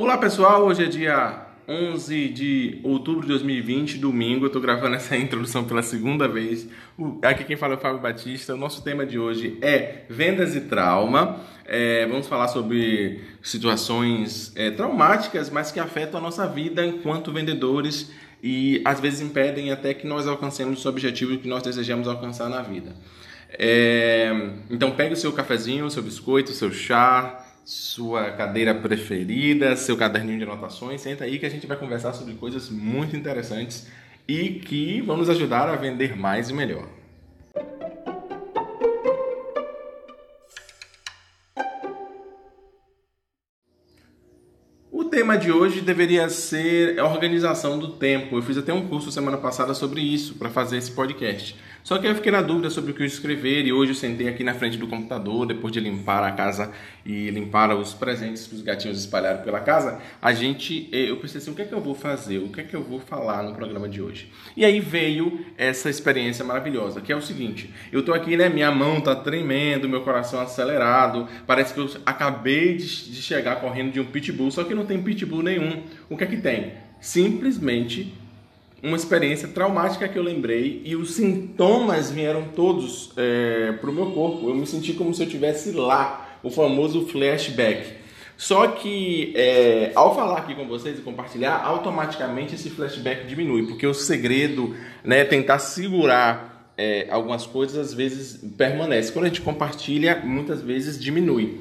Olá pessoal, hoje é dia 11 de outubro de 2020, domingo. Eu estou gravando essa introdução pela segunda vez. Aqui quem fala é o Fábio Batista. O nosso tema de hoje é vendas e trauma. É, vamos falar sobre situações é, traumáticas, mas que afetam a nossa vida enquanto vendedores e às vezes impedem até que nós alcancemos o objetivo que nós desejamos alcançar na vida. É, então pegue o seu cafezinho, o seu biscoito, o seu chá, sua cadeira preferida, seu caderninho de anotações. Senta aí que a gente vai conversar sobre coisas muito interessantes e que vão nos ajudar a vender mais e melhor. Tema de hoje deveria ser a organização do tempo. Eu fiz até um curso semana passada sobre isso para fazer esse podcast. Só que eu fiquei na dúvida sobre o que escrever e hoje eu sentei aqui na frente do computador, depois de limpar a casa e limpar os presentes que os gatinhos espalharam pela casa, a gente, eh, eu pensei assim, o que é que eu vou fazer? O que é que eu vou falar no programa de hoje? E aí veio essa experiência maravilhosa, que é o seguinte, eu tô aqui, né, minha mão tá tremendo, meu coração acelerado, parece que eu acabei de, de chegar correndo de um pitbull, só que não tem pitbull nenhum. O que é que tem? Simplesmente uma experiência traumática que eu lembrei e os sintomas vieram todos é, para o meu corpo. Eu me senti como se eu tivesse lá, o famoso flashback. Só que é, ao falar aqui com vocês e compartilhar, automaticamente esse flashback diminui, porque o segredo, né, tentar segurar é, algumas coisas às vezes permanece. Quando a gente compartilha, muitas vezes diminui.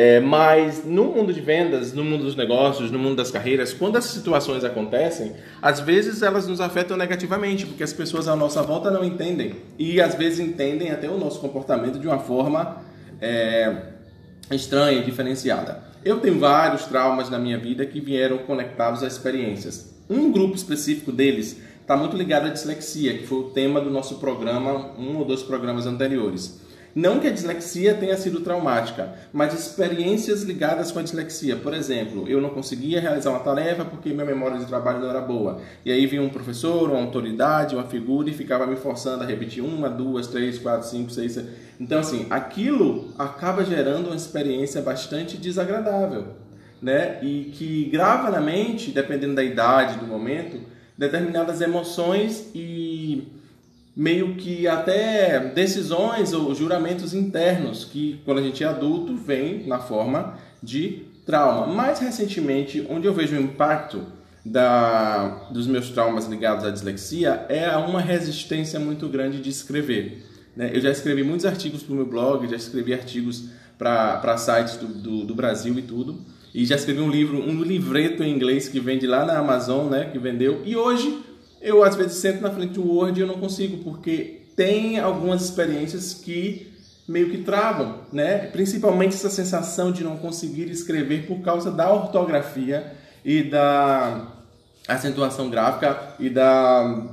É, mas no mundo de vendas, no mundo dos negócios, no mundo das carreiras, quando essas situações acontecem, às vezes elas nos afetam negativamente, porque as pessoas à nossa volta não entendem. E às vezes entendem até o nosso comportamento de uma forma é, estranha, diferenciada. Eu tenho vários traumas na minha vida que vieram conectados a experiências. Um grupo específico deles está muito ligado à dislexia, que foi o tema do nosso programa, um ou dois programas anteriores. Não que a dislexia tenha sido traumática, mas experiências ligadas com a dislexia. Por exemplo, eu não conseguia realizar uma tarefa porque minha memória de trabalho não era boa. E aí vinha um professor, uma autoridade, uma figura e ficava me forçando a repetir uma, duas, três, quatro, cinco, seis. Sete. Então, assim, aquilo acaba gerando uma experiência bastante desagradável, né? E que grava na mente, dependendo da idade, do momento, determinadas emoções e meio que até decisões ou juramentos internos que quando a gente é adulto vem na forma de trauma. Mais recentemente, onde eu vejo o impacto da, dos meus traumas ligados à dislexia é uma resistência muito grande de escrever. Né? Eu já escrevi muitos artigos para o meu blog, já escrevi artigos para sites do, do, do, Brasil e tudo. E já escrevi um livro, um livreto em inglês que vende lá na Amazon, né, que vendeu. E hoje eu às vezes sento na frente do Word e eu não consigo, porque tem algumas experiências que meio que travam, né? Principalmente essa sensação de não conseguir escrever por causa da ortografia e da acentuação gráfica e da,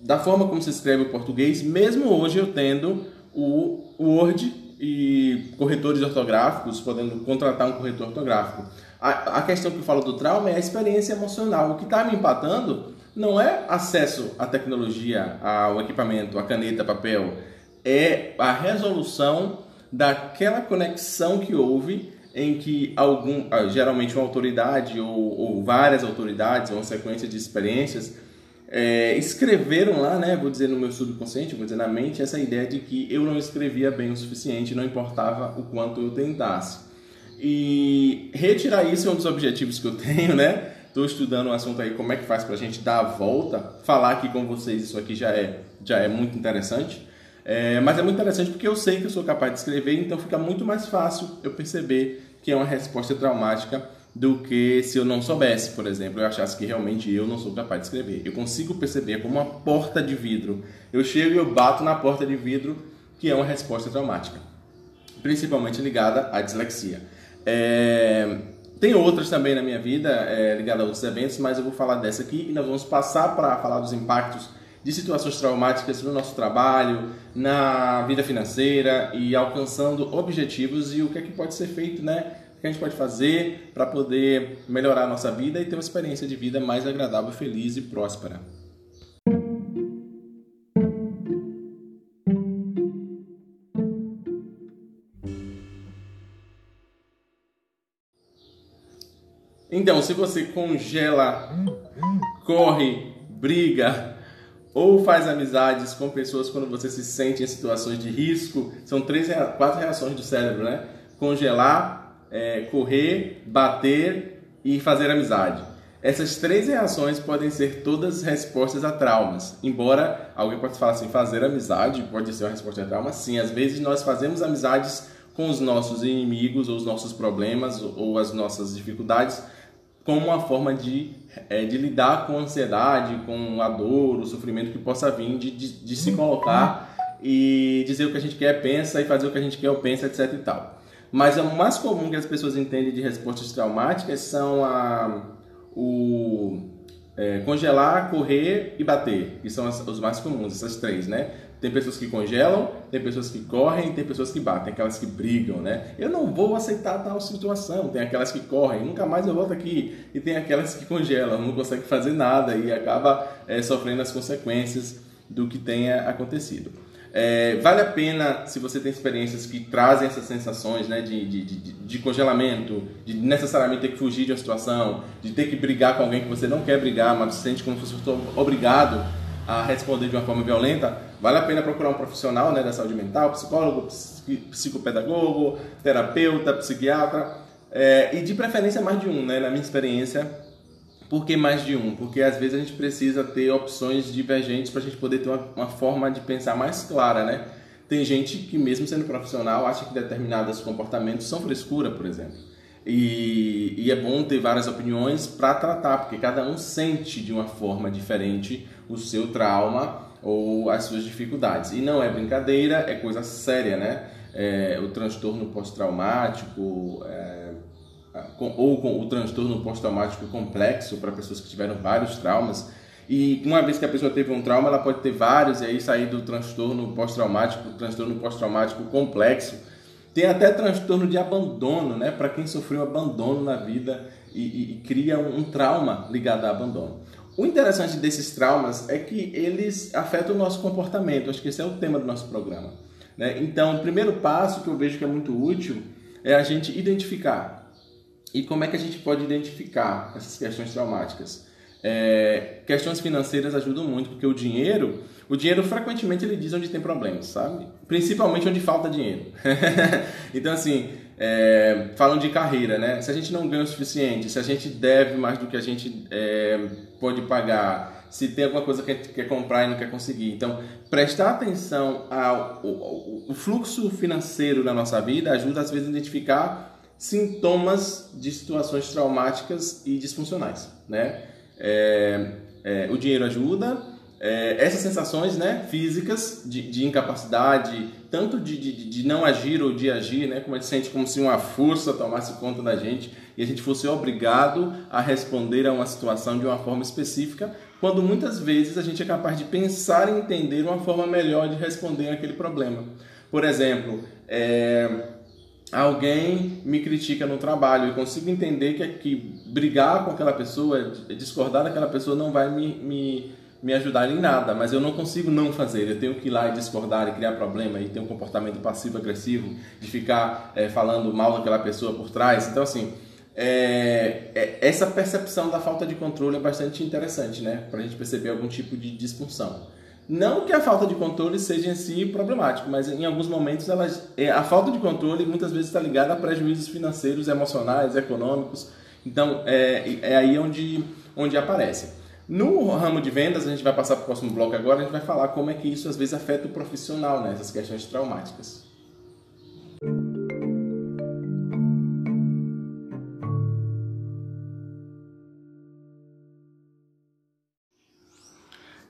da forma como se escreve o português, mesmo hoje eu tendo o Word e corretores ortográficos, podendo contratar um corretor ortográfico. A, a questão que eu falo do trauma é a experiência emocional. O que está me empatando não é acesso à tecnologia, ao equipamento, à caneta, papel, é a resolução daquela conexão que houve em que algum, ah, geralmente uma autoridade ou, ou várias autoridades, uma sequência de experiências, é, escreveram lá, né, vou dizer no meu subconsciente, vou dizer na mente, essa ideia de que eu não escrevia bem o suficiente, não importava o quanto eu tentasse. E retirar isso é um dos objetivos que eu tenho, né? Estou estudando um assunto aí, como é que faz para a gente dar a volta. Falar aqui com vocês isso aqui já é, já é muito interessante. É, mas é muito interessante porque eu sei que eu sou capaz de escrever, então fica muito mais fácil eu perceber que é uma resposta traumática do que se eu não soubesse, por exemplo, eu achasse que realmente eu não sou capaz de escrever. Eu consigo perceber como uma porta de vidro. Eu chego e eu bato na porta de vidro, que é uma resposta traumática, principalmente ligada à dislexia. É, tem outras também na minha vida é, ligadas a outros eventos, mas eu vou falar dessa aqui e nós vamos passar para falar dos impactos de situações traumáticas no nosso trabalho, na vida financeira e alcançando objetivos e o que é que pode ser feito, né? O que a gente pode fazer para poder melhorar a nossa vida e ter uma experiência de vida mais agradável, feliz e próspera. Então, se você congela, corre, briga ou faz amizades com pessoas quando você se sente em situações de risco, são três, quatro reações do cérebro, né? Congelar, é, correr, bater e fazer amizade. Essas três reações podem ser todas respostas a traumas. Embora alguém possa falar assim, fazer amizade pode ser uma resposta a trauma, sim. Às vezes nós fazemos amizades com os nossos inimigos, ou os nossos problemas, ou as nossas dificuldades, como uma forma de, é, de lidar com a ansiedade, com a dor, o sofrimento que possa vir de, de, de se colocar e dizer o que a gente quer, pensa, e fazer o que a gente quer, pensa, etc e tal. Mas o mais comum que as pessoas entendem de respostas traumáticas são a o é, congelar, correr e bater, que são as, os mais comuns, essas três, né? Tem pessoas que congelam, tem pessoas que correm, tem pessoas que batem, aquelas que brigam, né? Eu não vou aceitar tal situação. Tem aquelas que correm, nunca mais eu volto aqui. E tem aquelas que congelam, não conseguem fazer nada e acaba é, sofrendo as consequências do que tenha acontecido. É, vale a pena, se você tem experiências que trazem essas sensações né, de, de, de, de, congelamento, de necessariamente ter que fugir de uma situação, de ter que brigar com alguém que você não quer brigar, mas se sente como se fosse obrigado a responder de uma forma violenta, vale a pena procurar um profissional né, da saúde mental, psicólogo, psicopedagogo, terapeuta, psiquiatra, é, e de preferência mais de um, né, na minha experiência por que mais de um? Porque às vezes a gente precisa ter opções divergentes para a gente poder ter uma, uma, forma de pensar mais clara, né? Tem gente que, mesmo sendo profissional, acha que determinados comportamentos são frescura, por exemplo. E, e é bom ter várias opiniões para tratar, porque cada um sente de uma forma diferente o seu trauma ou as suas dificuldades. E não é brincadeira, é coisa séria, né? É, o transtorno pós-traumático. É, ou com o transtorno pós-traumático complexo para pessoas que tiveram vários traumas. E uma vez que a pessoa teve um trauma, ela pode ter vários e aí sair do transtorno pós-traumático, transtorno pós-traumático complexo. Tem até transtorno de abandono, né? Para quem sofreu abandono na vida e, e, e cria um, um trauma ligado a abandono. O interessante desses traumas é que eles afetam o nosso comportamento. Acho que esse é o tema do nosso programa. Né? Então, o primeiro passo que eu vejo que é muito útil é a gente identificar e como é que a gente pode identificar essas questões traumáticas? É, questões financeiras ajudam muito, porque o dinheiro, o dinheiro frequentemente ele diz onde tem problemas, sabe? Principalmente onde falta dinheiro. então, assim, é, de carreira, né? Se a gente não ganha o suficiente, se a gente deve mais do que a gente é, pode pagar, se tem alguma coisa que a gente quer comprar e não quer conseguir. Então, prestar atenção ao, ao, ao fluxo financeiro da nossa vida ajuda, às vezes, a identificar sintomas de situações traumáticas e disfuncionais, né? É, é, o dinheiro ajuda, é, essas sensações né, físicas de, de incapacidade, tanto de, de, de, não agir ou de agir, né, como a gente sente como se uma força tomasse conta da gente e a gente fosse obrigado a responder a uma situação de uma forma específica, quando muitas vezes a gente é capaz de pensar e entender uma forma melhor de responder aquele problema. Por exemplo, é, alguém me critica no trabalho, eu consigo entender que, que brigar com aquela pessoa, discordar daquela pessoa não vai me, me, me ajudar em nada, mas eu não consigo não fazer, eu tenho que ir lá e discordar e criar problema e ter um comportamento passivo-agressivo, de ficar é, falando mal daquela pessoa por trás. Então, assim, é, essa percepção da falta de controle é bastante interessante, né? Para a gente perceber algum tipo de disfunção. Não que a falta de controle seja em si problemático, mas em alguns momentos ela, é, a falta de controle muitas vezes está ligada a prejuízos financeiros, emocionais, econômicos. Então é, é aí onde, onde aparece. No ramo de vendas, a gente vai passar para o próximo bloco agora, a gente vai falar como é que isso às vezes afeta o profissional né, questões traumáticas.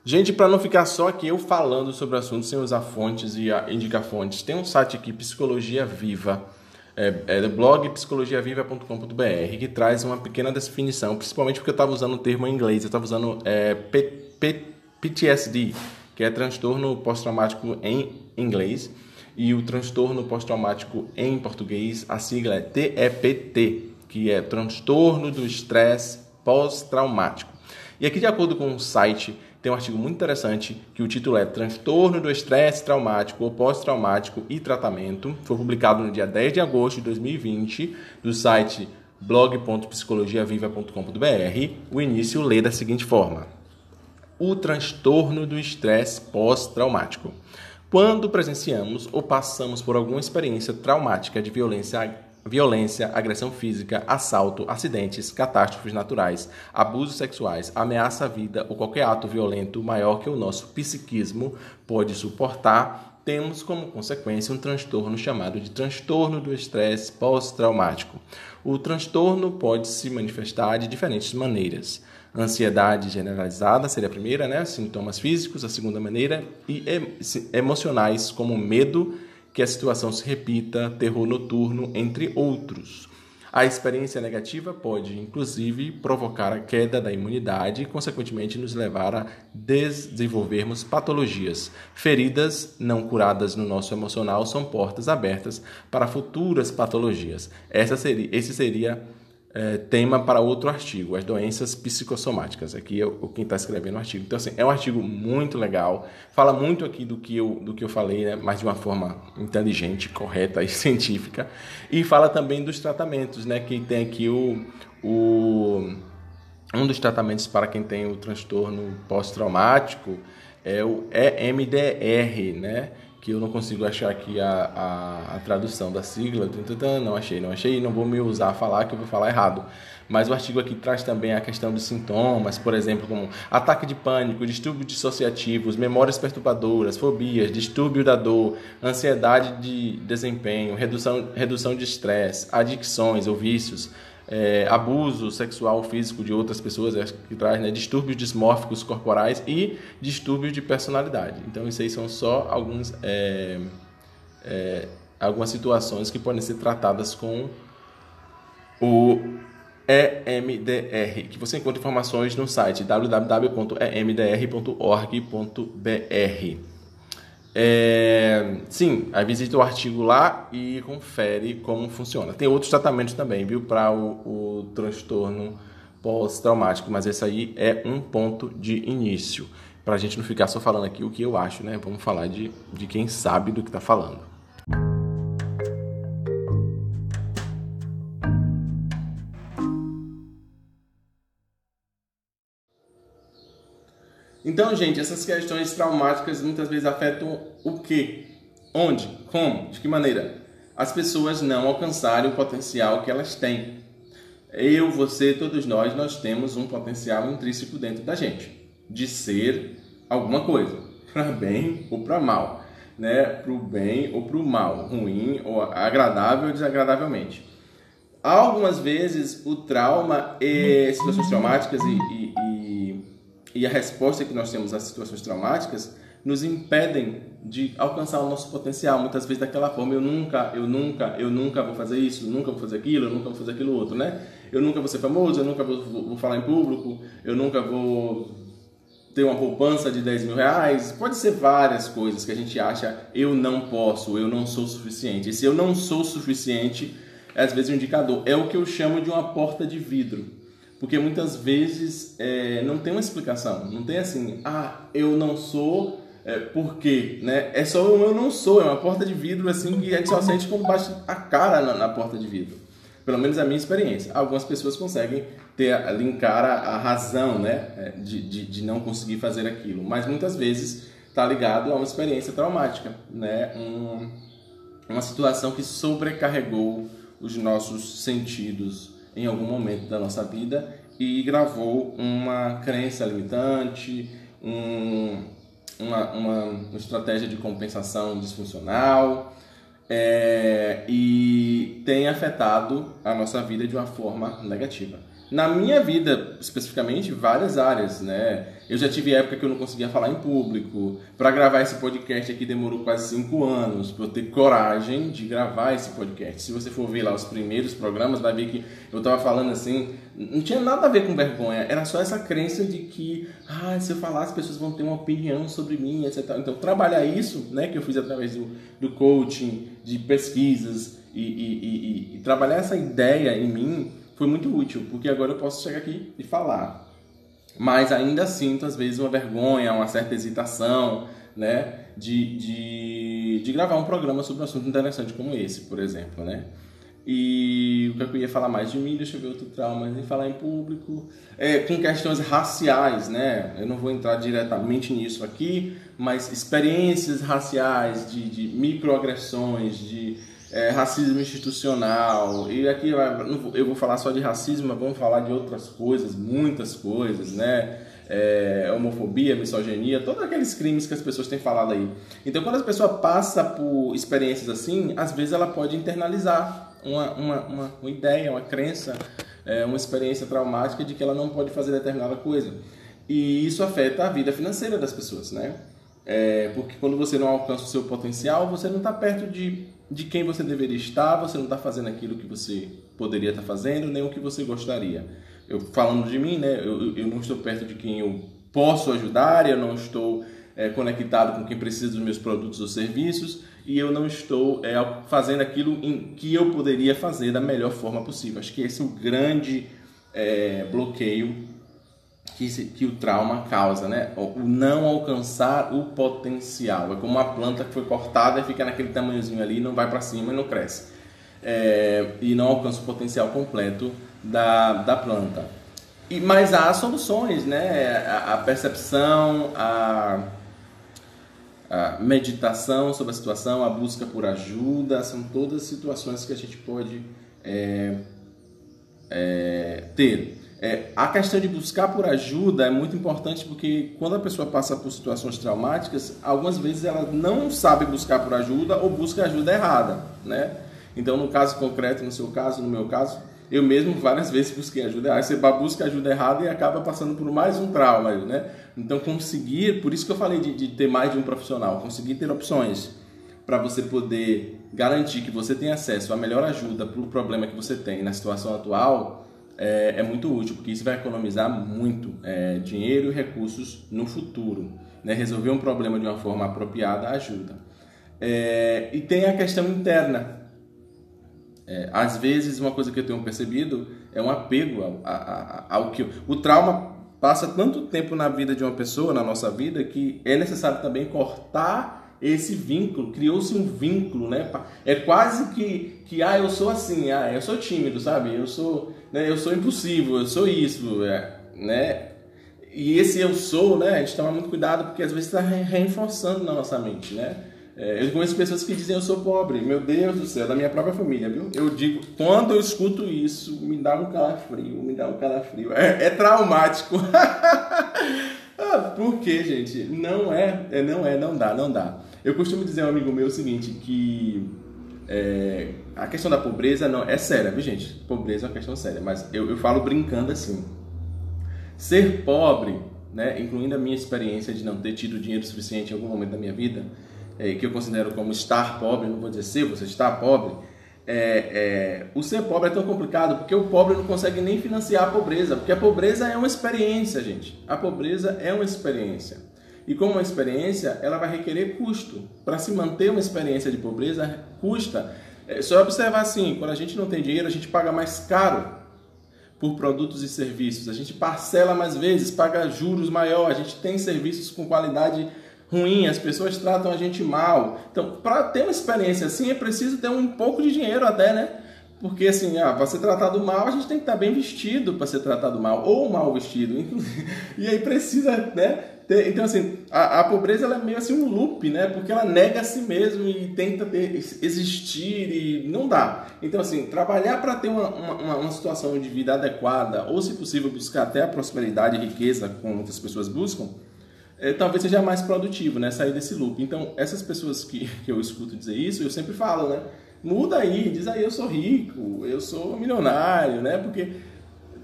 Gente, para não ficar só aqui eu falando sobre o assunto sem usar fontes e indicar fontes, tem um site aqui, Psicologia Viva, é, é blog psicologiaviva.com.br, que traz uma pequena definição, principalmente porque eu estava usando o termo em inglês, eu estava usando é, P, P, PTSD, que é transtorno pós-traumático em inglês, e o transtorno pós-traumático em português, a sigla é TEPT, que é transtorno do estresse pós-traumático. E aqui, de acordo com o site tem um artigo muito interessante que o título é Transtorno do Estresse Traumático ou Pós-Traumático e Tratamento. Foi publicado no dia 10 de agosto de 2020 do site blog.psicologiaviva.com.br, o início lê da seguinte forma: O transtorno do estresse pós-traumático. Quando presenciamos ou passamos por alguma experiência traumática de violência, violência, agressão física, assalto, acidentes, catástrofes naturais, abusos sexuais, ameaça à vida ou qualquer ato violento maior que o nosso psiquismo pode suportar, temos como consequência um transtorno chamado de transtorno do estresse pós-traumático. O transtorno pode se manifestar de diferentes maneiras. Ansiedade generalizada seria a primeira, né? Sintomas físicos, a segunda maneira, e emocionais, como medo, que a situação se repita, terror noturno, entre outros. A experiência negativa pode, inclusive, provocar a queda da imunidade e, consequentemente, nos levar a desenvolvermos patologias. Feridas não curadas no nosso emocional são portas abertas para futuras patologias. Essa seria, esse seria é, tema para outro artigo, as doenças psicossomáticas. Aqui é o quem está escrevendo o artigo. Então, assim, é um artigo muito legal, fala muito aqui do que eu, do que eu falei, né, mas de uma forma inteligente, correta e científica. E fala também dos tratamentos, né, que tem aqui o, o um dos tratamentos para quem tem o transtorno pós-traumático é o EMDR, né? Que eu não consigo achar aqui a, a, a tradução da sigla, não achei, não achei, não vou me usar a falar que eu vou falar errado. Mas o artigo aqui traz também a questão dos sintomas, por exemplo, como ataque de pânico, distúrbios dissociativos, memórias perturbadoras, fobias, distúrbio da dor, ansiedade de desempenho, redução, redução de estresse, adicções ou vícios, é, abuso sexual físico de outras pessoas, que traz né, distúrbios dismórficos corporais e distúrbios de personalidade. Então, isso aí são só alguns, é, é, algumas situações que podem ser tratadas com o EMDR, que você encontra informações no site www.emdr.org.br. É, sim, aí visita o artigo lá e confere como funciona. Tem outros tratamentos também, viu, para o, o transtorno pós-traumático, mas esse aí é um ponto de início. Para a gente não ficar só falando aqui o que eu acho, né? Vamos falar de, de quem sabe do que está falando. Então, gente, essas questões traumáticas muitas vezes afetam o quê? Onde? Como? De que maneira? As pessoas não alcançarem o potencial que elas têm. Eu, você, todos nós, nós temos um potencial intrínseco dentro da gente de ser alguma coisa, para bem ou para mal, né? Para o bem ou para o mal, ruim ou agradável ou desagradavelmente. Algumas vezes o trauma e situações traumáticas e, e, e a resposta que nós temos às situações traumáticas nos impedem de alcançar o nosso potencial. Muitas vezes daquela forma, eu nunca, eu nunca, eu nunca vou fazer isso, eu nunca vou fazer aquilo, eu nunca vou fazer aquilo outro, né? Eu nunca vou ser famoso, eu nunca vou, vou, falar em público, eu nunca vou ter uma poupança de 10 mil reais. Pode ser várias coisas que a gente acha eu não posso, eu não sou suficiente. E se eu não sou suficiente, é às vezes um indicador. É o que eu chamo de uma porta de vidro porque muitas vezes é, não tem uma explicação, não tem assim, ah, eu não sou, é, por quê? Né? É só um eu não sou, é uma porta de vidro assim que a gente só sente quando bate a cara na, na porta de vidro. Pelo menos a minha experiência. Algumas pessoas conseguem ter, linkar a, a razão né, é, de, de, de não conseguir fazer aquilo, mas muitas vezes está ligado a uma experiência traumática, né? Um, uma situação que sobrecarregou os nossos sentidos, em algum momento da nossa vida e gravou uma crença limitante, um, uma, uma, estratégia de compensação disfuncional é, e tem afetado a nossa vida de uma forma negativa. Na minha vida, especificamente, várias áreas, né? Eu já tive época que eu não conseguia falar em público. Para gravar esse podcast aqui demorou quase cinco anos para eu ter coragem de gravar esse podcast. Se você for ver lá os primeiros programas, vai ver que eu estava falando assim, não tinha nada a ver com vergonha. Era só essa crença de que, ah, se eu falar as pessoas vão ter uma opinião sobre mim, etc. Então trabalhar isso, né, que eu fiz através do, do coaching, de pesquisas e, e, e, e trabalhar essa ideia em mim foi muito útil, porque agora eu posso chegar aqui e falar. Mas ainda sinto, às vezes, uma vergonha, uma certa hesitação, né? De, de, de gravar um programa sobre um assunto interessante como esse, por exemplo, né? E o que eu ia falar mais de mim, deixa eu ver outro trauma, em falar em público, é, com questões raciais, né? Eu não vou entrar diretamente nisso aqui, mas experiências raciais, de, de microagressões, de é, racismo institucional. E aqui eu vou falar só de racismo, mas vamos falar de outras coisas, muitas coisas, né? É, homofobia, misoginia, todos aqueles crimes que as pessoas têm falado aí. Então, quando a pessoa passa por experiências assim, às vezes ela pode internalizar uma, uma, uma, uma ideia, uma crença, é, uma experiência traumática de que ela não pode fazer determinada coisa. E isso afeta a vida financeira das pessoas, né? É, porque quando você não alcança o seu potencial, você não está perto de, de quem você deveria estar, você não está fazendo aquilo que você poderia estar tá fazendo, nem o que você gostaria. Eu falando de mim, né? Eu, eu não estou perto de quem eu posso ajudar, eu não estou é, conectado com quem precisa dos meus produtos ou serviços e eu não estou é, fazendo aquilo em que eu poderia fazer da melhor forma possível. Acho que esse é o grande é, bloqueio que, que, o trauma causa, né? O não alcançar o potencial. É como uma planta que foi cortada e fica naquele tamanhozinho ali, não vai para cima e não cresce. É, e não alcança o potencial completo da, da planta. E, mas há soluções, né? A, a percepção, a a meditação sobre a situação, a busca por ajuda, são todas situações que a gente pode é, é, ter. É, a questão de buscar por ajuda é muito importante porque quando a pessoa passa por situações traumáticas, algumas vezes ela não sabe buscar por ajuda ou busca ajuda errada, né? Então, no caso concreto, no seu caso, no meu caso, eu mesmo várias vezes busquei ajuda. Aí você busca ajuda errada e acaba passando por mais um trauma, né? Então conseguir, por isso que eu falei de, de ter mais de um profissional, conseguir ter opções para você poder garantir que você tem acesso à melhor ajuda para o problema que você tem na situação atual é, é muito útil, porque isso vai economizar muito é, dinheiro e recursos no futuro. Né? Resolver um problema de uma forma apropriada ajuda. É, e tem a questão interna, é, às vezes, uma coisa que eu tenho percebido é um apego ao, ao, ao que. O trauma passa tanto tempo na vida de uma pessoa, na nossa vida, que é necessário também cortar esse vínculo. Criou-se um vínculo, né? É quase que, que, ah, eu sou assim, ah, eu sou tímido, sabe? Eu sou, né, eu sou impossível, eu sou isso, é, né? E esse eu sou, né? A gente toma muito cuidado porque às vezes está reforçando na nossa mente, né? É, eu conheço pessoas que dizem eu sou pobre, meu Deus do céu, da minha própria família, viu? Eu digo, quando eu escuto isso, me dá um calafrio, me dá um calafrio. É, é traumático. ah, por quê, gente? Não é, é, não é, não dá, não dá. Eu costumo dizer a um amigo meu o seguinte, que é, a questão da pobreza não é séria, viu, gente? Pobreza é uma questão séria, mas eu, eu falo brincando assim. Ser pobre, né, incluindo a minha experiência de não ter tido dinheiro suficiente em algum momento da minha vida, é, que eu considero como estar pobre, não vou dizer se você está pobre, é, é, o ser pobre é tão complicado porque o pobre não consegue nem financiar a pobreza, porque a pobreza é uma experiência, gente. A pobreza é uma experiência. E como uma experiência, ela vai requerer custo. Para se manter uma experiência de pobreza, custa. É só observar assim, quando a gente não tem dinheiro, a gente paga mais caro por produtos e serviços. A gente parcela mais vezes, paga juros maior, a gente tem serviços com qualidade ruim, as pessoas tratam a gente mal. Então, para ter uma experiência assim, é preciso ter um pouco de dinheiro até, né? Porque assim, ah, para ser tratado mal, a gente tem que estar bem vestido para ser tratado mal, ou mal vestido. E aí precisa, né? Então, assim, a, a, pobreza é meio assim um loop, né? Porque ela nega a si mesmo e tenta ter, existir e não dá. Então, assim, trabalhar para ter uma, uma, uma situação de vida adequada, ou se possível, buscar até a prosperidade e riqueza, como muitas pessoas buscam, é, talvez seja mais produtivo, né? Sair desse loop. Então, essas pessoas que, que eu escuto dizer isso, eu sempre falo, né? Muda aí, diz aí, eu sou rico, eu sou milionário, né? Porque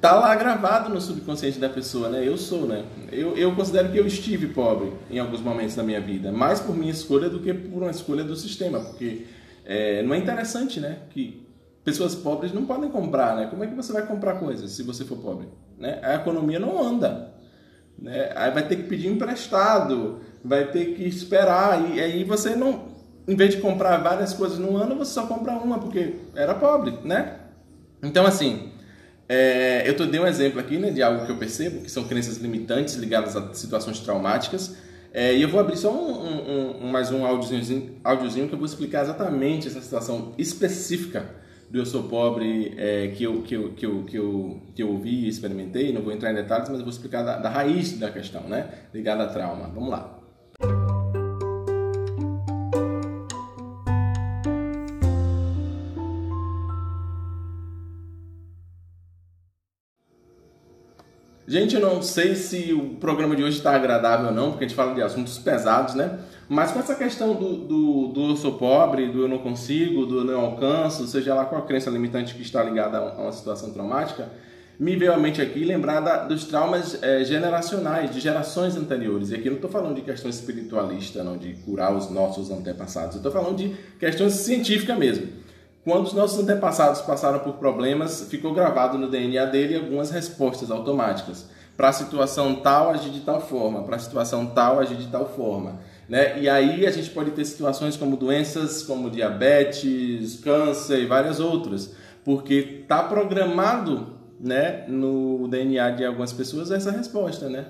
tá lá gravado no subconsciente da pessoa, né? Eu sou, né? Eu, eu considero que eu estive pobre em alguns momentos da minha vida, mais por minha escolha do que por uma escolha do sistema, porque é, não é interessante, né? Que pessoas pobres não podem comprar, né? Como é que você vai comprar coisas se você for pobre? Né? A economia não anda. Né? Aí vai ter que pedir emprestado, vai ter que esperar, e aí você não, em vez de comprar várias coisas no ano, você só compra uma, porque era pobre, né? Então, assim, é, eu tô, dei um exemplo aqui né, de algo que eu percebo, que são crenças limitantes ligadas a situações traumáticas, é, e eu vou abrir só um, um, um mais um áudiozinho, áudiozinho que eu vou explicar exatamente essa situação específica do Eu Sou Pobre é, que, eu, que, eu, que, eu, que, eu, que eu ouvi e experimentei, não vou entrar em detalhes, mas eu vou explicar da, da raiz da questão, né? Ligada a trauma. Vamos lá. Gente, eu não sei se o programa de hoje está agradável ou não, porque a gente fala de assuntos pesados, né? Mas com essa questão do, do, do, eu sou pobre, do eu não consigo, do eu não alcanço, seja lá qual a crença limitante que está ligada a uma situação traumática, me veio à mente aqui lembrar da, dos traumas é, generacionais, de gerações anteriores. E aqui eu não estou falando de questões espiritualistas, não, de curar os nossos antepassados. Eu estou falando de questões científicas mesmo. Quando os nossos antepassados passaram por problemas, ficou gravado no DNA dele algumas respostas automáticas. Para a situação tal, agir de tal forma. Para a situação tal, agir de tal forma. Né? E aí a gente pode ter situações como doenças como diabetes, câncer e várias outras. Porque está programado né, no DNA de algumas pessoas essa resposta. Né?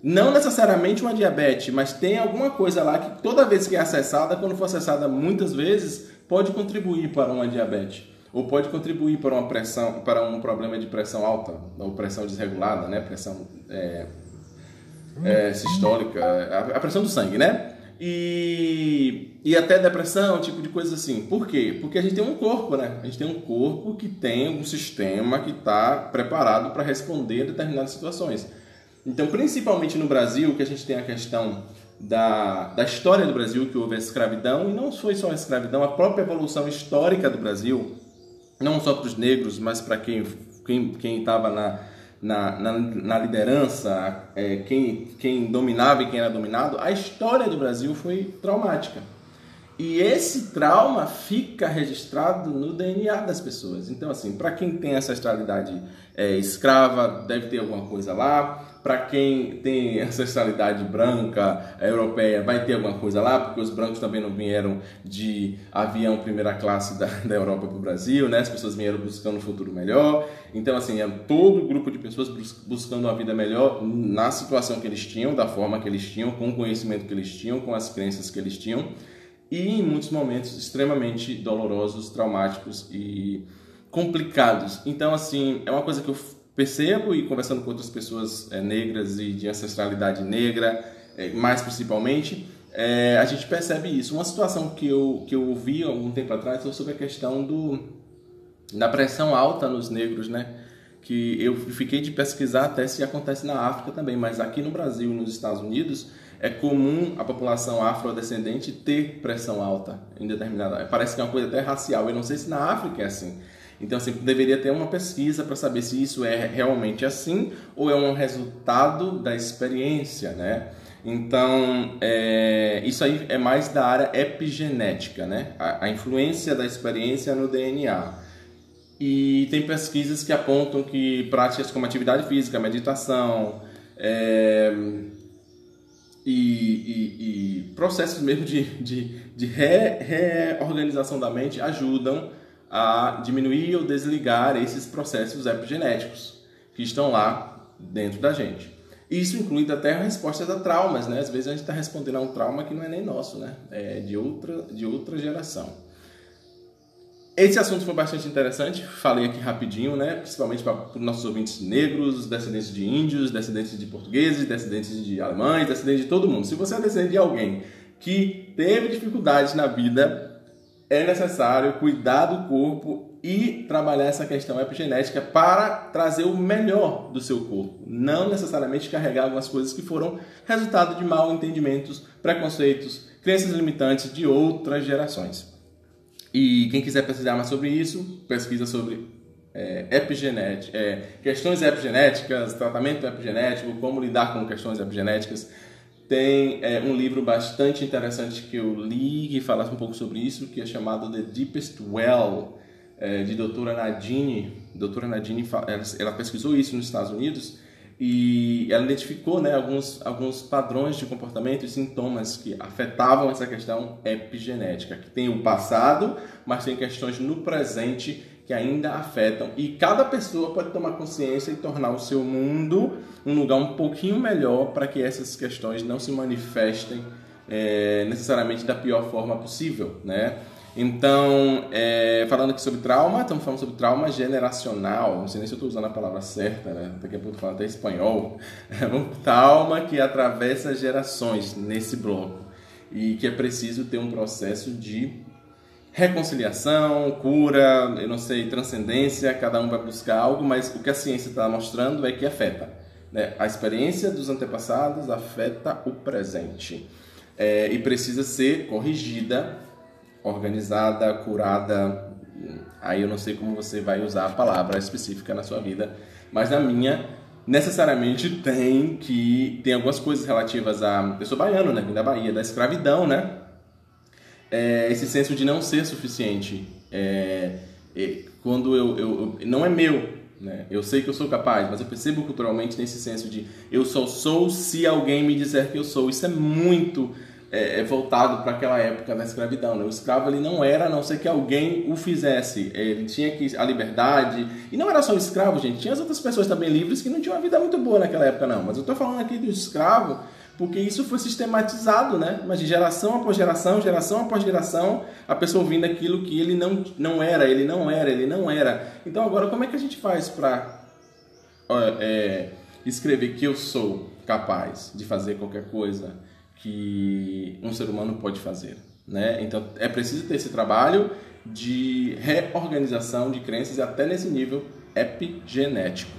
Não necessariamente uma diabetes, mas tem alguma coisa lá que toda vez que é acessada, quando for acessada muitas vezes, pode contribuir para uma diabetes ou pode contribuir para uma pressão, para um problema de pressão alta ou pressão desregulada, né? Pressão é, é, sistólica, a, pressão do sangue, né? E, e até depressão, tipo de coisa assim. Por quê? Porque a gente tem um corpo, né? A gente tem um corpo que tem um sistema que está preparado para responder a determinadas situações. Então, principalmente no Brasil, que a gente tem a questão da, da história do Brasil, que houve a escravidão, e não foi só a escravidão, a própria evolução histórica do Brasil, não só para os negros, mas para quem quem estava na, na, na, na, liderança, é, quem, quem dominava e quem era dominado, a história do Brasil foi traumática. E esse trauma fica registrado no DNA das pessoas. Então, assim, para quem tem ancestralidade é, escrava, deve ter alguma coisa lá. Para quem tem ancestralidade branca, é, europeia, vai ter alguma coisa lá, porque os brancos também não vieram de avião primeira classe da, da Europa para o Brasil, né? As pessoas vieram buscando um futuro melhor. Então, assim, é todo grupo de pessoas buscando uma vida melhor na situação que eles tinham, da forma que eles tinham, com o conhecimento que eles tinham, com as crenças que eles tinham e em muitos momentos extremamente dolorosos, traumáticos e complicados. Então, assim, é uma coisa que eu percebo e conversando com outras pessoas é, negras e de ancestralidade negra, é, mais principalmente, é, a gente percebe isso. Uma situação que eu, que eu vi algum tempo atrás foi sobre a questão do, da pressão alta nos negros, né? Que eu fiquei de pesquisar até se acontece na África também, mas aqui no Brasil e nos Estados Unidos é comum a população afrodescendente ter pressão alta em determinada. Parece que é uma coisa até racial. Eu não sei se na África é assim. Então, assim, deveria ter uma pesquisa para saber se isso é realmente assim ou é um resultado da experiência, né? Então, é, isso aí é mais da área epigenética, né? A, a, influência da experiência no DNA. E tem pesquisas que apontam que práticas como atividade física, meditação, é, e, e, e processos mesmo de, de, de re, reorganização da mente ajudam a diminuir ou desligar esses processos epigenéticos que estão lá dentro da gente. Isso inclui até respostas a traumas, né? Às vezes a gente está respondendo a um trauma que não é nem nosso, né? É de outra, de outra geração. Esse assunto foi bastante interessante, falei aqui rapidinho, né? principalmente para os nossos ouvintes negros, descendentes de índios, descendentes de portugueses, descendentes de alemães, descendentes de todo mundo. Se você é descendente de alguém que teve dificuldades na vida, é necessário cuidar do corpo e trabalhar essa questão epigenética para trazer o melhor do seu corpo, não necessariamente carregar algumas coisas que foram resultado de mal entendimentos, preconceitos, crenças limitantes de outras gerações. E quem quiser pesquisar mais sobre isso, pesquisa sobre é, epigenética, é, questões epigenéticas, tratamento epigenético, como lidar com questões epigenéticas. Tem é, um livro bastante interessante que eu li que fala um pouco sobre isso, que é chamado The Deepest Well, é, de doutora Nadine. Doutora Nadine, ela pesquisou isso nos Estados Unidos e ela identificou né, alguns, alguns padrões de comportamento e sintomas que afetavam essa questão epigenética, que tem o passado, mas tem questões no presente que ainda afetam. E cada pessoa pode tomar consciência e tornar o seu mundo um lugar um pouquinho melhor para que essas questões não se manifestem é, necessariamente da pior forma possível, né? Então, é, falando aqui sobre trauma, estamos falando sobre trauma generacional. Não sei nem se eu estou usando a palavra certa, né? Daqui a pouco falo até espanhol. É um trauma que atravessa gerações nesse bloco e que é preciso ter um processo de reconciliação, cura, eu não sei, transcendência. Cada um vai buscar algo, mas o que a ciência está mostrando é que afeta. Né? A experiência dos antepassados afeta o presente é, e precisa ser corrigida organizada, curada. Aí eu não sei como você vai usar a palavra específica na sua vida, mas na minha necessariamente tem que tem algumas coisas relativas a eu sou baiano, né, da Bahia, da escravidão, né? É, esse senso de não ser suficiente, é, é, quando eu, eu, eu, não é meu, né? Eu sei que eu sou capaz, mas eu percebo culturalmente nesse senso de eu só sou se alguém me disser que eu sou. Isso é muito é, é, voltado para aquela época da escravidão. Né? O escravo ele não era a não ser que alguém o fizesse. Ele tinha que a liberdade. E não era só o escravo, gente. Tinha as outras pessoas também livres que não tinham uma vida muito boa naquela época, não. Mas eu estou falando aqui do escravo porque isso foi sistematizado, né? Mas de geração após geração, geração após geração, a pessoa ouvindo aquilo que ele não, não era, ele não era, ele não era. Então agora como é que a gente faz para é, escrever que eu sou capaz de fazer qualquer coisa? Que um ser humano pode fazer. Né? Então é preciso ter esse trabalho de reorganização de crenças até nesse nível epigenético.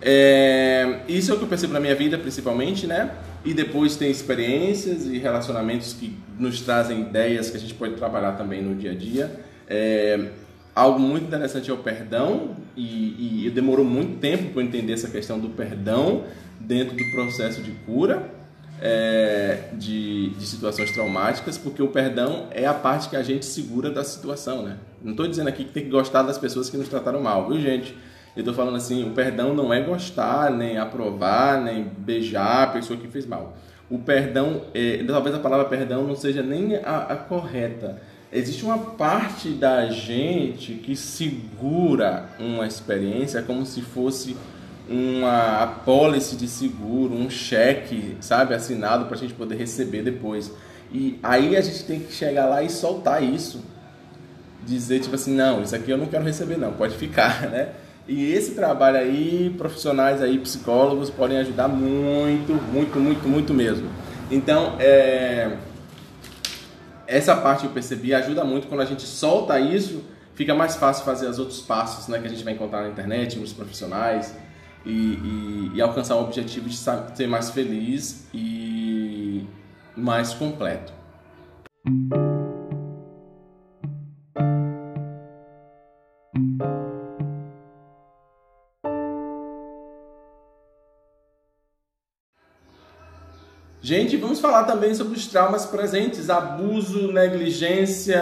É, isso é o que eu percebo na minha vida principalmente, né? E depois tem experiências e relacionamentos que nos trazem ideias que a gente pode trabalhar também no dia a dia. É, algo muito interessante é o perdão e, e demorou muito tempo para entender essa questão do perdão dentro do processo de cura é, de, de situações traumáticas, porque o perdão é a parte que a gente segura da situação, né? Não estou dizendo aqui que tem que gostar das pessoas que nos trataram mal, viu, gente? Eu estou falando assim, o perdão não é gostar, nem aprovar, nem beijar a pessoa que fez mal. O perdão, é, talvez a palavra perdão não seja nem a, a correta. Existe uma parte da gente que segura uma experiência como se fosse uma apólice de seguro, um cheque, sabe, assinado para a gente poder receber depois. E aí a gente tem que chegar lá e soltar isso. Dizer, tipo assim, não, isso aqui eu não quero receber não, pode ficar, né? E esse trabalho aí, profissionais aí, psicólogos, podem ajudar muito, muito, muito, muito mesmo. Então, é... essa parte eu percebi ajuda muito quando a gente solta isso, fica mais fácil fazer os outros passos né, que a gente vai encontrar na internet, nos profissionais, e, e, e alcançar o objetivo de ser mais feliz e mais completo. Gente, vamos falar também sobre os traumas presentes, abuso, negligência,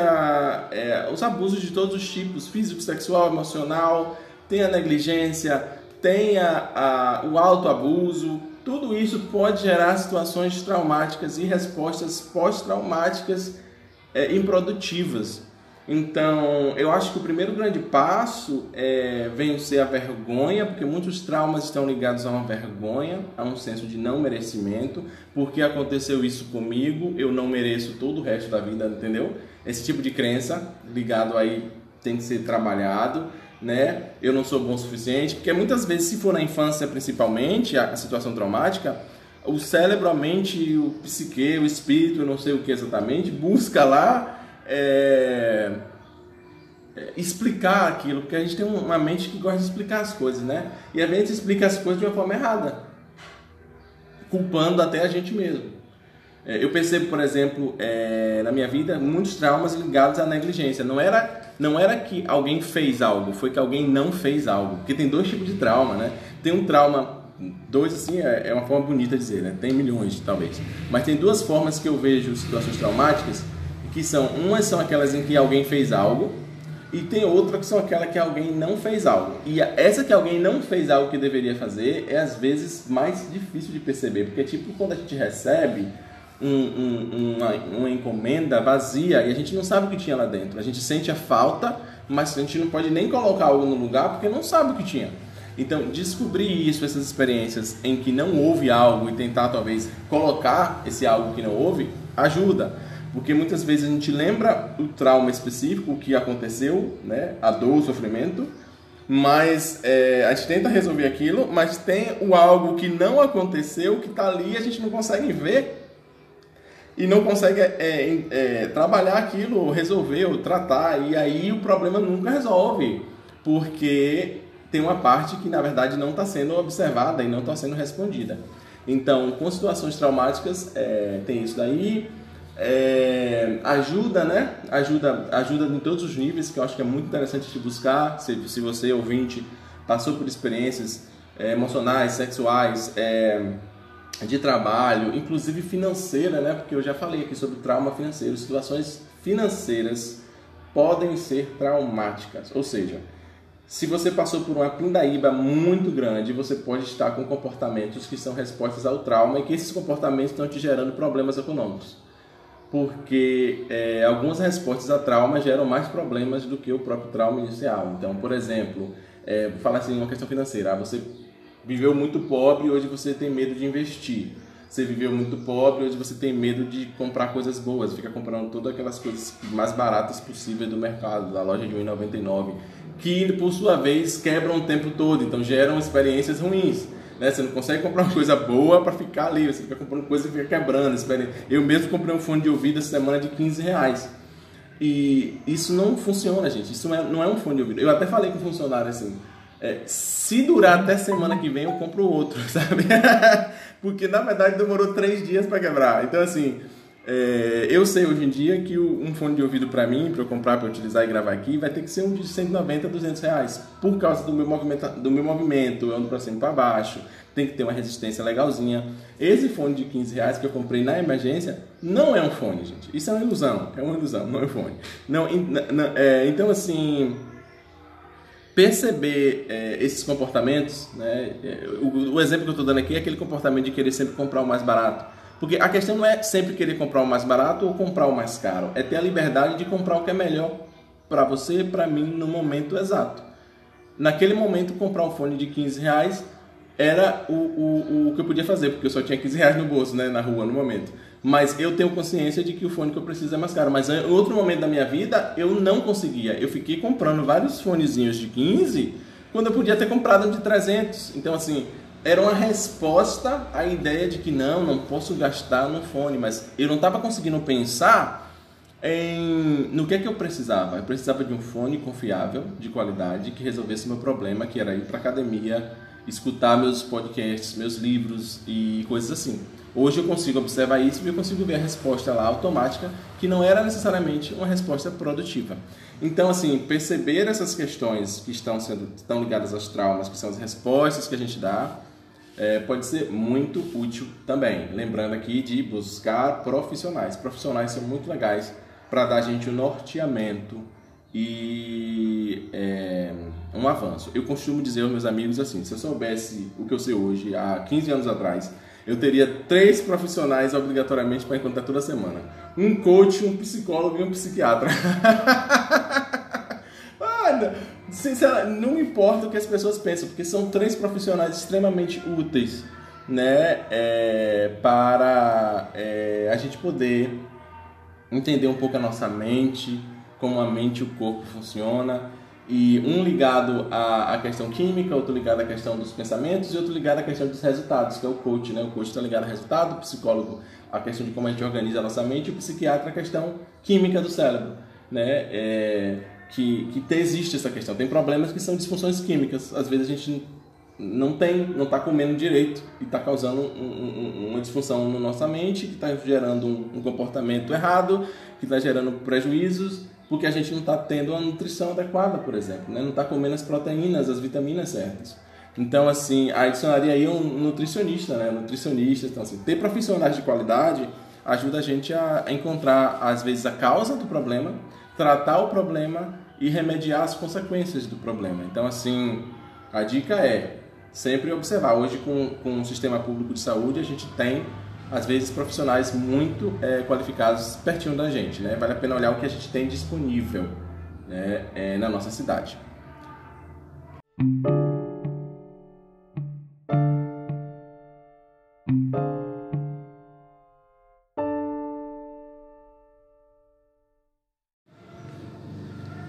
é, os abusos de todos os tipos, físico, sexual, emocional, tem a negligência, tem a, a, o autoabuso, tudo isso pode gerar situações traumáticas e respostas pós-traumáticas é, improdutivas. Então, eu acho que o primeiro grande passo é vencer a vergonha, porque muitos traumas estão ligados a uma vergonha, a um senso de não merecimento, porque aconteceu isso comigo, eu não mereço todo o resto da vida, entendeu? Esse tipo de crença ligado aí tem que ser trabalhado né? Eu não sou bom o suficiente, porque muitas vezes, se for na infância principalmente, a, situação traumática, o cérebro, a mente, o psique, o espírito, eu não sei o que exatamente, busca lá é, é, explicar aquilo, porque a gente tem uma mente que gosta de explicar as coisas, né? E a gente explica as coisas de uma forma errada, culpando até a gente mesmo. É, eu percebo, por exemplo, é, na minha vida, muitos traumas ligados à negligência. Não era, não era que alguém fez algo, foi que alguém não fez algo. Porque tem dois tipos de trauma, né? Tem um trauma, dois assim, é, é uma forma bonita de dizer, né? Tem milhões, talvez. Mas tem duas formas que eu vejo situações traumáticas, que são, umas são aquelas em que alguém fez algo, e tem outra que são aquelas que alguém não fez algo. E essa que alguém não fez algo que deveria fazer é às vezes mais difícil de perceber, porque tipo quando a gente recebe um, um, uma, uma encomenda vazia e a gente não sabe o que tinha lá dentro. A gente sente a falta, mas a gente não pode nem colocar algo no lugar porque não sabe o que tinha. Então, descobrir isso, essas experiências em que não houve algo e tentar talvez colocar esse algo que não houve, ajuda. Porque muitas vezes a gente lembra o trauma específico, o que aconteceu, né? a dor, o sofrimento, mas é, a gente tenta resolver aquilo, mas tem o algo que não aconteceu, que está ali e a gente não consegue ver e não consegue é, é, trabalhar aquilo, resolver ou tratar, e aí o problema nunca resolve, porque tem uma parte que na verdade não está sendo observada e não está sendo respondida. Então, com situações traumáticas, é, tem isso daí. É, ajuda, né? Ajuda, ajuda em todos os níveis, que eu acho que é muito interessante de buscar. Se, se você, ouvinte, passou por experiências é, emocionais, sexuais, é, de trabalho, inclusive financeira, né? Porque eu já falei aqui sobre trauma financeiro. Situações financeiras podem ser traumáticas, ou seja, se você passou por uma pindaíba muito grande, você pode estar com comportamentos que são respostas ao trauma e que esses comportamentos estão te gerando problemas econômicos. Porque é, algumas respostas a trauma geram mais problemas do que o próprio trauma inicial. Então, por exemplo, é, falar assim uma questão financeira. Ah, você viveu muito pobre e hoje você tem medo de investir. Você viveu muito pobre, hoje você tem medo de comprar coisas boas, fica comprando todas aquelas coisas mais baratas possíveis do mercado, da loja de 1,99, que por sua vez quebram o tempo todo, então geram experiências ruins. Né? Você não consegue comprar uma coisa boa para ficar ali, você fica comprando coisa e fica quebrando. Eu mesmo comprei um fone de ouvido essa semana de 15 reais. E isso não funciona, gente. Isso é, não é um fone de ouvido. Eu até falei com o funcionário assim: é, se durar até semana que vem, eu compro outro, sabe? Porque na verdade demorou três dias para quebrar. Então, assim, é, eu sei hoje em dia que um fone de ouvido para mim, para eu comprar, para utilizar e gravar aqui, vai ter que ser um de 190, 200 reais. Por causa do meu movimento, do meu movimento eu ando para cima e para baixo, tem que ter uma resistência legalzinha. Esse fone de 15 reais que eu comprei na emergência não é um fone, gente. Isso é uma ilusão, é uma ilusão, não é um fone. Não, é, então, assim perceber é, esses comportamentos, né? É, o, o, exemplo que eu estou dando aqui é aquele comportamento de querer sempre comprar o mais barato. Porque a questão não é sempre querer comprar o mais barato ou comprar o mais caro, é ter a liberdade de comprar o que é melhor para você para mim no momento exato. Naquele momento, comprar um fone de 15 reais era o, o, o que eu podia fazer, porque eu só tinha 15 reais no bolso, né, na rua no momento. Mas eu tenho consciência de que o fone que eu preciso é mais caro. Mas em outro momento da minha vida, eu não conseguia. Eu fiquei comprando vários fonezinhos de 15 quando eu podia ter comprado de 300. Então, assim, era uma resposta à ideia de que não, não posso gastar no fone. Mas eu não estava conseguindo pensar em, no que é que eu precisava. Eu precisava de um fone confiável, de qualidade, que resolvesse meu problema, que era ir para academia, escutar meus podcasts, meus livros e coisas assim. Hoje eu consigo observar isso e eu consigo ver a resposta lá automática, que não era necessariamente uma resposta produtiva. Então, assim, perceber essas questões que estão sendo estão ligadas aos traumas, que são as respostas que a gente dá, é, pode ser muito útil também. Lembrando aqui de buscar profissionais. Profissionais são muito legais para dar a gente um norteamento e é, um avanço. Eu costumo dizer aos meus amigos assim: se eu soubesse o que eu sei hoje, há 15 anos atrás, eu teria três profissionais obrigatoriamente para encontrar toda semana: um coach, um psicólogo e um psiquiatra. Sinceramente, não importa o que as pessoas pensam, porque são três profissionais extremamente úteis, né, é, para é, a gente poder entender um pouco a nossa mente, como a mente e o corpo funciona e um ligado à, à questão química, outro ligado à questão dos pensamentos e outro ligado à questão dos resultados, que é o coach, né? O coach está ligado ao resultado, o psicólogo à questão de como a gente organiza a nossa mente e o psiquiatra à questão química do cérebro, né? É, que, que existe essa questão. Tem problemas que são disfunções químicas. Às vezes a gente não tem, não está comendo direito e está causando um, um, uma disfunção na nossa mente, que está gerando um, um comportamento errado, que está gerando prejuízos porque a gente não está tendo a nutrição adequada, por exemplo, né? não está comendo as proteínas, as vitaminas certas. Então, assim, adicionaria aí um nutricionista, né? Nutricionista, então, assim, ter profissionais de qualidade ajuda a gente a encontrar, às vezes, a causa do problema, tratar o problema e remediar as consequências do problema. Então, assim, a dica é sempre observar. Hoje, com, com o sistema público de saúde, a gente tem às vezes profissionais muito é, qualificados pertinho da gente, né? Vale a pena olhar o que a gente tem disponível né, é, na nossa cidade.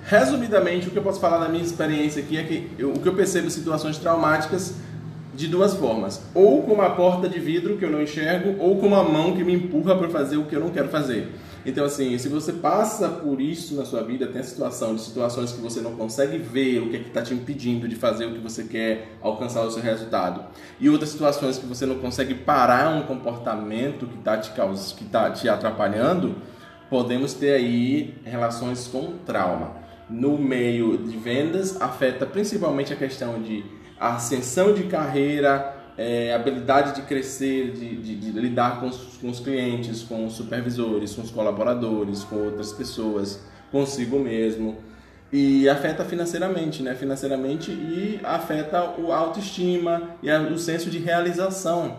Resumidamente, o que eu posso falar da minha experiência aqui é que eu, o que eu percebo em situações traumáticas de duas formas: ou com uma porta de vidro que eu não enxergo, ou com uma mão que me empurra para fazer o que eu não quero fazer. Então, assim, se você passa por isso na sua vida, tem a situação de situações que você não consegue ver o que é está te impedindo de fazer o que você quer alcançar o seu resultado, e outras situações que você não consegue parar um comportamento que está te, que tá te atrapalhando, podemos ter aí relações com trauma. No meio de vendas, afeta principalmente a questão de ascensão de carreira, é, habilidade de crescer, de, de, de lidar com os, com os, clientes, com os supervisores, com os colaboradores, com outras pessoas, consigo mesmo. E afeta financeiramente, né? Financeiramente e afeta a autoestima e o senso de realização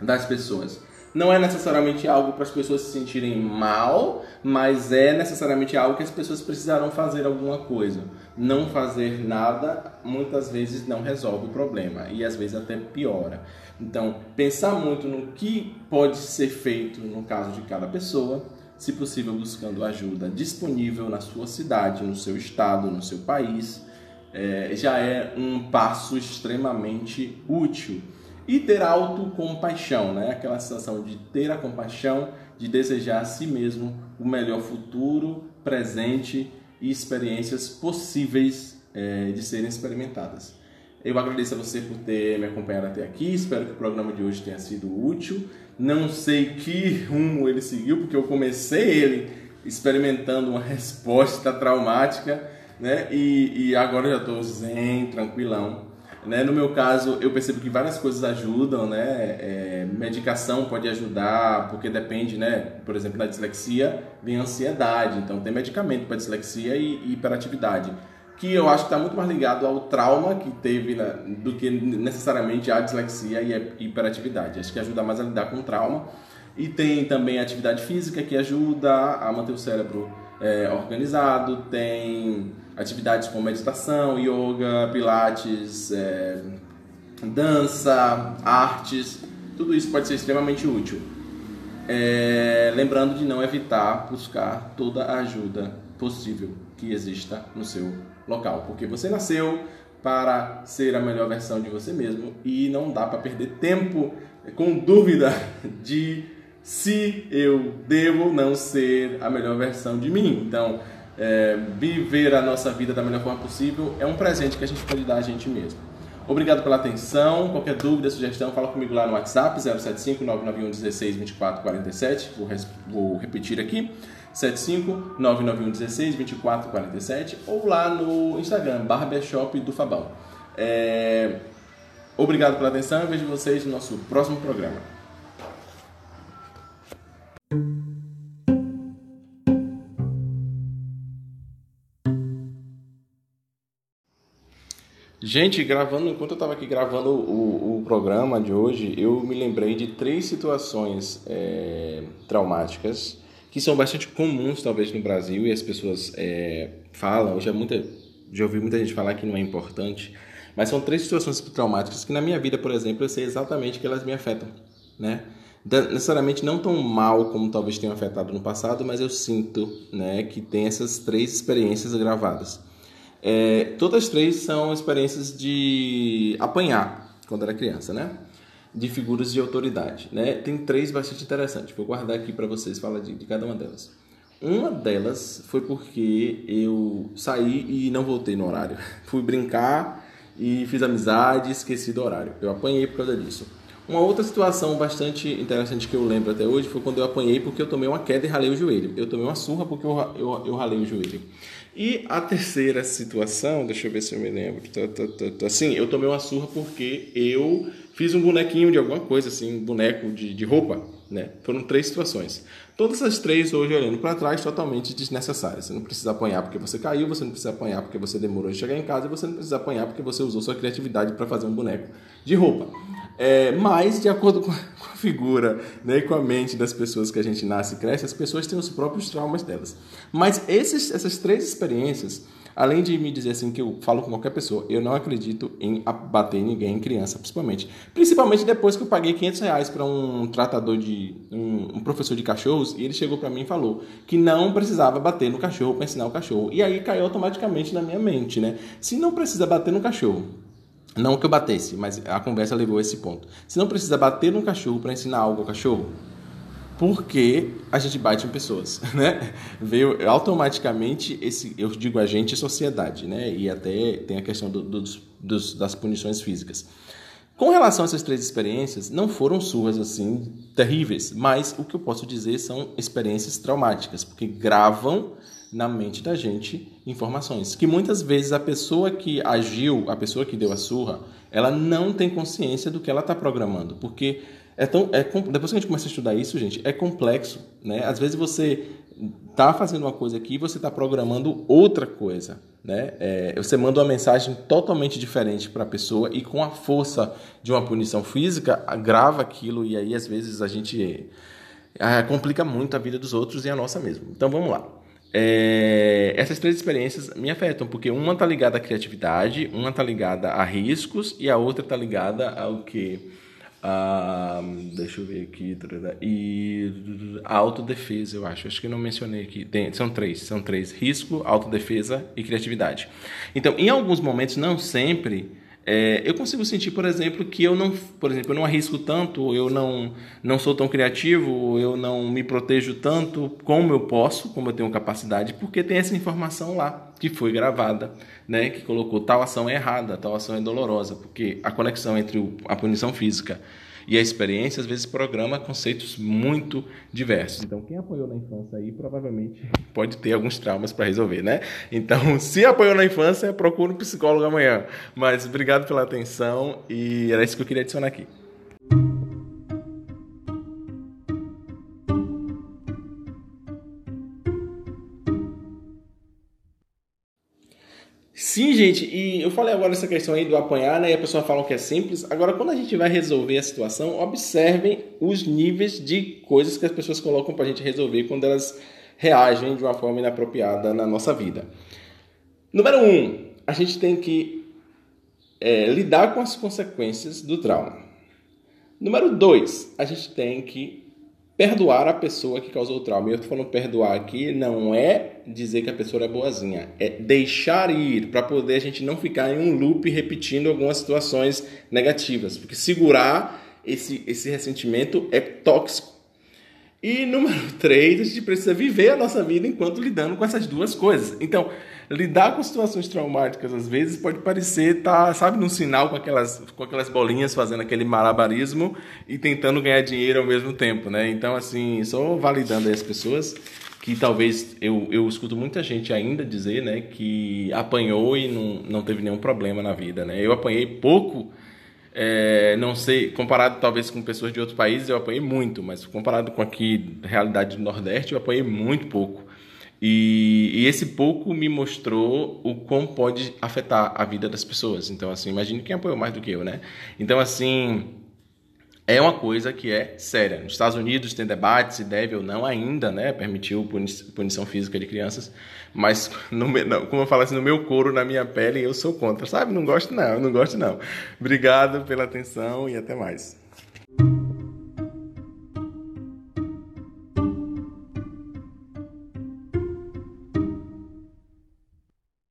das pessoas não é necessariamente algo para as pessoas se sentirem mal, mas é necessariamente algo que as pessoas precisarão fazer alguma coisa. Não fazer nada muitas vezes não resolve o problema e às vezes até piora. Então, pensar muito no que pode ser feito no caso de cada pessoa, se possível buscando ajuda disponível na sua cidade, no seu estado, no seu país, é, já é um passo extremamente útil e ter autocompaixão, né? Aquela sensação de ter a compaixão, de desejar a si mesmo o melhor futuro, presente e experiências possíveis é, de serem experimentadas. Eu agradeço a você por ter me acompanhado até aqui. Espero que o programa de hoje tenha sido útil. Não sei que rumo ele seguiu, porque eu comecei ele experimentando uma resposta traumática, né? E, e agora eu já estou zen, tranquilão. Né? No meu caso, eu percebo que várias coisas ajudam, né? É, medicação pode ajudar, porque depende, né? Por exemplo, na dislexia vem ansiedade, então tem medicamento para dislexia e, hiperatividade, que eu acho que está muito mais ligado ao trauma que teve do que necessariamente a dislexia e a hiperatividade. Acho que ajuda mais a lidar com o trauma. E tem também a atividade física que ajuda a manter o cérebro é, organizado, tem atividades como meditação, yoga, pilates, é, dança, artes, tudo isso pode ser extremamente útil. É, lembrando de não evitar buscar toda a ajuda possível que exista no seu local, porque você nasceu para ser a melhor versão de você mesmo e não dá para perder tempo com dúvida de se eu devo ou não ser a melhor versão de mim. Então, é, viver a nossa vida da melhor forma possível é um presente que a gente pode dar a gente mesmo. Obrigado pela atenção. Qualquer dúvida, sugestão, fala comigo lá no WhatsApp 075 991 16 24 47. Vou, vou repetir aqui. 75 991 16 24 47 ou lá no Instagram, Barbershop do Fabão. É... Obrigado pela atenção e vejo vocês no nosso próximo programa. Gente, gravando, enquanto eu estava aqui gravando o, o, programa de hoje, eu me lembrei de três situações é, traumáticas que são bastante comuns, talvez, no Brasil e as pessoas é, falam. Já, muita, já ouvi muita gente falar que não é importante, mas são três situações traumáticas que, na minha vida, por exemplo, eu sei exatamente que elas me afetam, né? necessariamente não tão mal como talvez tenham afetado no passado, mas eu sinto né, que tem essas três experiências gravadas. É, todas as três são experiências de apanhar quando era criança, né? De figuras de autoridade, né? Tem três bastante interessantes. Vou guardar aqui para vocês falar de, de cada uma delas. Uma delas foi porque eu saí e não voltei no horário. Fui brincar e fiz amizade esqueci do horário. Eu apanhei por causa disso. Uma outra situação bastante interessante que eu lembro até hoje foi quando eu apanhei porque eu tomei uma queda e ralei o joelho. Eu tomei uma surra porque eu, eu, eu ralei o joelho. E a terceira situação, deixa eu ver se eu me lembro. Tá, tá, tá, tá. Sim, eu tomei uma surra porque eu fiz um bonequinho de alguma coisa, assim, um boneco de, de roupa. Né? Foram três situações. Todas as três, hoje olhando para trás, totalmente desnecessárias. Você não precisa apanhar porque você caiu, você não precisa apanhar porque você demorou de chegar em casa, e você não precisa apanhar porque você usou sua criatividade para fazer um boneco de roupa. É, mas, de acordo com a, figura né, e com a mente das pessoas que a gente nasce e cresce, as pessoas têm os próprios traumas delas. Mas esses, essas três experiências além de me dizer assim que eu falo com qualquer pessoa, eu não acredito em bater ninguém, criança principalmente. Principalmente depois que eu paguei 500 reais para um tratador de. Um, um, professor de cachorros e ele chegou para mim e falou que não precisava bater no cachorro para ensinar o cachorro. E aí caiu automaticamente na minha mente, né? Se não precisa bater no cachorro. Não que eu batesse, mas a conversa levou a esse ponto. Se não precisa bater no cachorro para ensinar algo ao cachorro, porque a gente bate em pessoas, né? Veio automaticamente esse, eu digo a gente, sociedade, né? E até tem a questão do, dos, dos, das punições físicas. Com relação a essas três experiências, não foram surras assim terríveis, mas o que eu posso dizer são experiências traumáticas, porque gravam na mente da gente informações que muitas vezes a pessoa que agiu, a pessoa que deu a surra, ela não tem consciência do que ela está programando, porque é tão, é, depois que a gente começa a estudar isso, gente, é complexo, né? Às vezes você está fazendo uma coisa aqui e você está programando outra coisa, né? É, você manda uma mensagem totalmente diferente para a pessoa e com a força de uma punição física agrava aquilo e aí às vezes a gente é, complica muito a vida dos outros e a nossa mesmo. Então vamos lá. É, essas três experiências me afetam, porque uma está ligada à criatividade, uma está ligada a riscos e a outra está ligada ao que deixa eu ver aqui. E a autodefesa, eu acho. Acho que não mencionei aqui. Tem, são três. São três. Risco, autodefesa e criatividade. Então, em alguns momentos, não sempre, é, eu consigo sentir, por exemplo, que eu não, por exemplo, eu não arrisco tanto, eu não, não sou tão criativo, eu não me protejo tanto como eu posso, como eu tenho capacidade, porque tem essa informação lá que foi gravada, né, que colocou tal ação é errada, tal ação é dolorosa, porque a conexão entre a punição física e a experiência às vezes programa conceitos muito diversos. Então, quem apoiou na infância aí provavelmente pode ter alguns traumas para resolver, né? Então, se apoiou na infância, procura um psicólogo amanhã. Mas obrigado pela atenção e era isso que eu queria adicionar aqui. Sim, gente, e eu falei agora essa questão aí do apanhar, né? E a pessoa fala que é simples. Agora, quando a gente vai resolver a situação, observem os níveis de coisas que as pessoas colocam para a gente resolver quando elas reagem de uma forma inapropriada na nossa vida. Número um, a gente tem que é, lidar com as consequências do trauma. Número dois, a gente tem que perdoar a pessoa que causou o trauma. E eu estou falando perdoar aqui não é dizer que a pessoa é boazinha, é deixar ir para poder a gente não ficar em um loop repetindo algumas situações negativas, porque segurar esse, esse ressentimento é tóxico. E número três, a gente precisa viver a nossa vida enquanto lidando com essas duas coisas. Então, lidar com situações traumáticas às vezes pode parecer tá, sabe, num sinal com aquelas, com aquelas bolinhas fazendo aquele malabarismo e tentando ganhar dinheiro ao mesmo tempo, né? Então, assim, só validando aí as pessoas que talvez eu, eu escuto muita gente ainda dizer, né, que apanhou e não, não teve nenhum problema na vida, né? Eu apanhei pouco, é, não sei, comparado talvez com pessoas de outros países, eu apanhei muito, mas comparado com aqui, realidade do Nordeste, eu apanhei muito pouco. E, e, esse pouco me mostrou o como pode afetar a vida das pessoas. Então, assim, imagine quem apoiou mais do que eu, né? Então, assim, é uma coisa que é séria. Nos Estados Unidos tem debate se deve ou não ainda, né, permitiu punição física de crianças, mas no, como eu falo assim, no meu couro, na minha pele, eu sou contra, sabe? Não gosto não, não gosto não. Obrigado pela atenção e até mais.